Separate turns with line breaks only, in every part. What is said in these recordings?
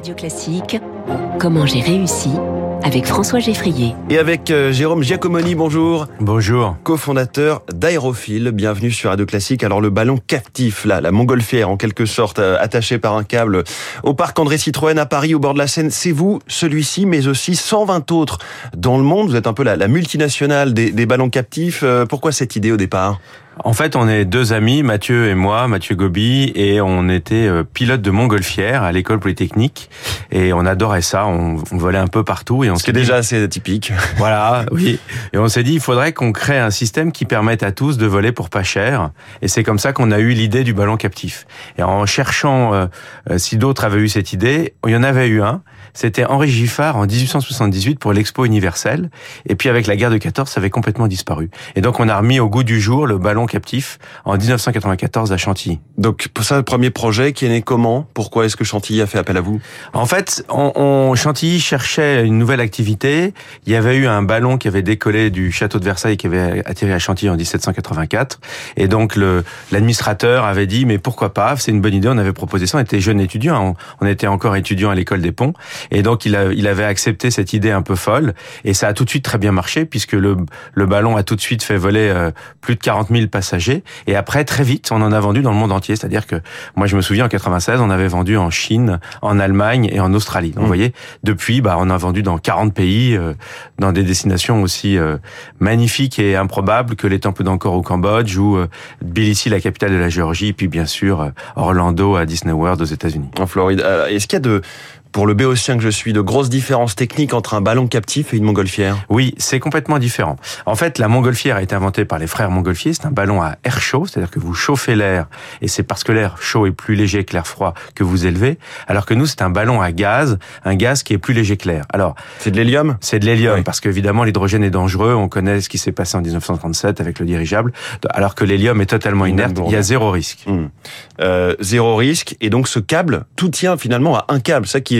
Radio Classique, Comment j'ai réussi avec François Geffrier.
Et avec euh, Jérôme Giacomoni, bonjour.
Bonjour.
Co-fondateur d'Aérophile, bienvenue sur Radio Classique. Alors le ballon captif, là, la montgolfière en quelque sorte, euh, attaché par un câble au parc André Citroën à Paris, au bord de la Seine, c'est vous, celui-ci, mais aussi 120 autres dans le monde. Vous êtes un peu la, la multinationale des, des ballons captifs. Euh, pourquoi cette idée au départ?
En fait, on est deux amis, Mathieu et moi, Mathieu Gobi, et on était euh, pilote de montgolfière à l'école polytechnique, et on adorait ça. On, on volait un peu partout, et on
s'est déjà assez atypique.
Voilà, oui. Et on s'est dit, il faudrait qu'on crée un système qui permette à tous de voler pour pas cher. Et c'est comme ça qu'on a eu l'idée du ballon captif. Et en cherchant euh, euh, si d'autres avaient eu cette idée, il y en avait eu un. C'était Henri Giffard en 1878 pour l'Expo universelle. Et puis avec la guerre de 14, ça avait complètement disparu. Et donc on a remis au goût du jour le ballon captif en 1994 à Chantilly.
Donc pour ça, le premier projet qui est né comment? Pourquoi est-ce que Chantilly a fait appel à vous?
En fait, on, on, Chantilly cherchait une nouvelle activité. Il y avait eu un ballon qui avait décollé du château de Versailles qui avait atterri à Chantilly en 1784. Et donc l'administrateur avait dit mais pourquoi pas? C'est une bonne idée. On avait proposé ça. On était jeunes étudiants. On, on était encore étudiants à l'école des ponts. Et donc il, a, il avait accepté cette idée un peu folle. Et ça a tout de suite très bien marché puisque le, le ballon a tout de suite fait voler euh, plus de 40 000 passagers. Et après, très vite, on en a vendu dans le monde entier. C'est-à-dire que moi, je me souviens, en 96, on avait vendu en Chine, en Allemagne et en Australie. Donc, vous mmh. voyez, depuis, bah, on a vendu dans 40 pays, euh, dans des destinations aussi euh, magnifiques et improbables que les temples d'Angkor au Cambodge ou euh, Tbilissi, la capitale de la Géorgie, puis bien sûr Orlando à Disney World aux États-Unis.
En Floride. Est-ce qu'il y a de pour le béotien que je suis, de grosses différences techniques entre un ballon captif et une montgolfière
Oui, c'est complètement différent. En fait, la montgolfière a été inventée par les frères Montgolfier. C'est un ballon à air chaud, c'est-à-dire que vous chauffez l'air, et c'est parce que l'air chaud est plus léger que l'air froid que vous élevez. Alors que nous, c'est un ballon à gaz, un gaz qui est plus léger que l'air. Alors,
c'est de l'hélium?
C'est de l'hélium, parce qu'évidemment, l'hydrogène est dangereux. On connaît ce qui s'est passé en 1937 avec le dirigeable. Alors que l'hélium est totalement inerte, il y a zéro risque.
Mmh. Euh, zéro risque, et donc ce câble, tout tient finalement à un câble. Ça qui est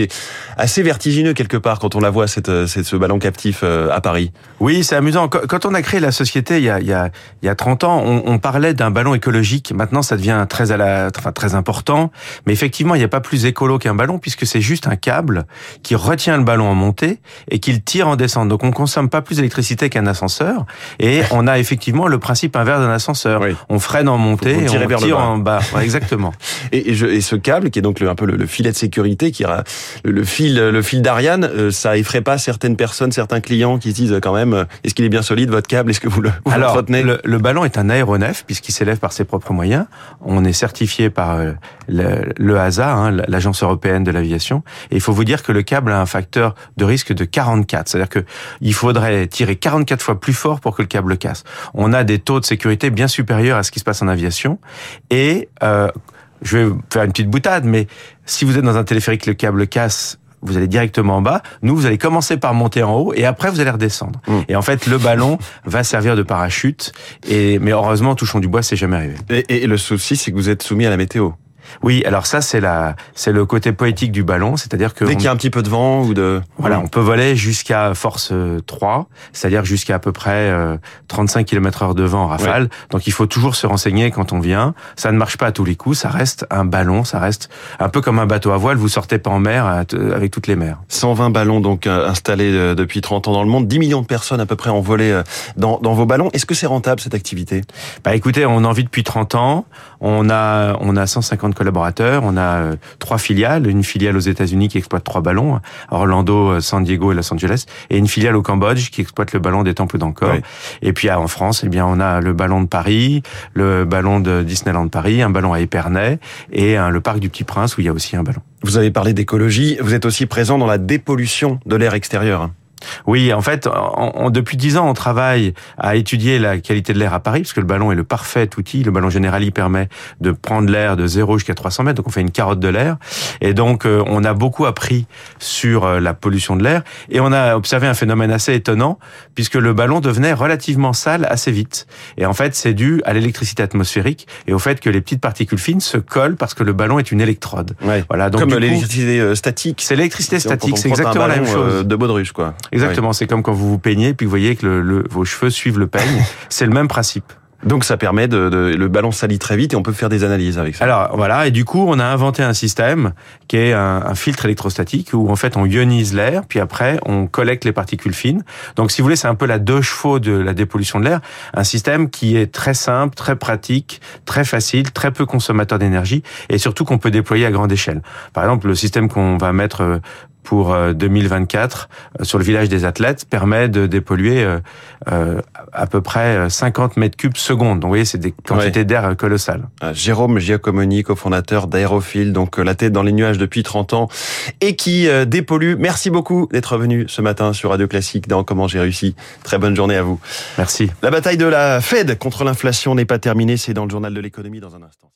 assez vertigineux quelque part quand on la voit, cette, euh, cette ce ballon captif euh, à Paris.
Oui, c'est amusant. Quand on a créé la société il y a, il y a, il y a 30 ans, on, on parlait d'un ballon écologique. Maintenant, ça devient très, à la, enfin, très important. Mais effectivement, il n'y a pas plus écolo qu'un ballon puisque c'est juste un câble qui retient le ballon en montée et qui le tire en descente. Donc, on consomme pas plus d'électricité qu'un ascenseur. Et on a effectivement le principe inverse d'un ascenseur. On freine en montée et on tire en bas. exactement.
et, et, je, et, ce câble qui est donc le, un peu le, le filet de sécurité, qui le, le fil, le fil d'Ariane, euh, ça effraie pas certaines personnes, certains clients qui se disent quand même, euh, est-ce qu'il est bien solide votre câble? Est-ce que vous le vous
Alors, le, le, ballon est un aéronef puisqu'il s'élève par ses propres moyens. On est certifié par euh, le, le HASA, hein, l'agence européenne de l'aviation. Et il faut vous dire que le câble a un facteur de risque de 44. C'est-à-dire que il faudrait tirer 44 fois plus fort pour que le câble casse. On a des taux de sécurité bien supérieurs à ce qui se passe en aviation. Et euh, je vais faire une petite boutade, mais si vous êtes dans un téléphérique, le câble casse, vous allez directement en bas. Nous, vous allez commencer par monter en haut et après vous allez redescendre. Mmh. Et en fait, le ballon va servir de parachute. Et mais heureusement, touchons du bois, c'est jamais arrivé.
Et, et le souci, c'est que vous êtes soumis à la météo.
Oui, alors ça c'est la c'est le côté poétique du ballon, c'est-à-dire que
dès qu'il y a un petit peu de vent ou de
voilà, on peut voler jusqu'à force 3, c'est-à-dire jusqu'à à peu près euh, 35 km/h de vent en rafale. Ouais. Donc il faut toujours se renseigner quand on vient. Ça ne marche pas à tous les coups, ça reste un ballon, ça reste un peu comme un bateau à voile, vous sortez pas en mer avec toutes les mers.
120 ballons donc euh, installés euh, depuis 30 ans dans le monde, 10 millions de personnes à peu près ont volé euh, dans, dans vos ballons. Est-ce que c'est rentable cette activité?
Bah écoutez, on en vit depuis 30 ans, on a on a 150 collaborateurs. On a euh, trois filiales, une filiale aux États-Unis qui exploite trois ballons, Orlando, euh, San Diego et Los Angeles, et une filiale au Cambodge qui exploite le ballon des temples d'Angkor. Oui. Et puis en France, eh bien on a le ballon de Paris, le ballon de Disneyland Paris, un ballon à Épernay et le parc du Petit Prince où il y a aussi un ballon.
Vous avez parlé d'écologie, vous êtes aussi présent dans la dépollution de l'air extérieur.
Oui, en fait, on, on, depuis dix ans, on travaille à étudier la qualité de l'air à Paris, parce que le ballon est le parfait outil. Le ballon Generali permet de prendre l'air de 0 jusqu'à 300 mètres, donc on fait une carotte de l'air. Et donc, euh, on a beaucoup appris sur euh, la pollution de l'air, et on a observé un phénomène assez étonnant, puisque le ballon devenait relativement sale assez vite. Et en fait, c'est dû à l'électricité atmosphérique et au fait que les petites particules fines se collent parce que le ballon est une électrode.
Ouais. Voilà. Donc, Comme l'électricité euh, statique.
C'est l'électricité statique, c'est exactement la même chose.
De baudruche, quoi.
Exactement, oui. c'est comme quand vous vous peignez puis vous voyez que le, le, vos cheveux suivent le peigne. c'est le même principe.
Donc ça permet de, de, le ballon salit très vite et on peut faire des analyses avec ça.
Alors voilà, et du coup on a inventé un système qui est un, un filtre électrostatique où en fait on ionise l'air, puis après on collecte les particules fines. Donc si vous voulez, c'est un peu la deux chevaux de la dépollution de l'air, un système qui est très simple, très pratique, très facile, très peu consommateur d'énergie et surtout qu'on peut déployer à grande échelle. Par exemple, le système qu'on va mettre euh, pour 2024 euh, sur le village des athlètes permet de dépolluer euh, à peu près 50 mètres cubes seconde. Donc vous voyez, c'est des quantités ouais. d'air colossales.
Ah, Jérôme Giacomoni, cofondateur d'Aérophile, donc la tête dans les nuages depuis 30 ans et qui dépollue. Merci beaucoup d'être venu ce matin sur Radio Classique dans Comment j'ai réussi. Très bonne journée à vous.
Merci.
La bataille de la Fed contre l'inflation n'est pas terminée, c'est dans le journal de l'économie dans un instant.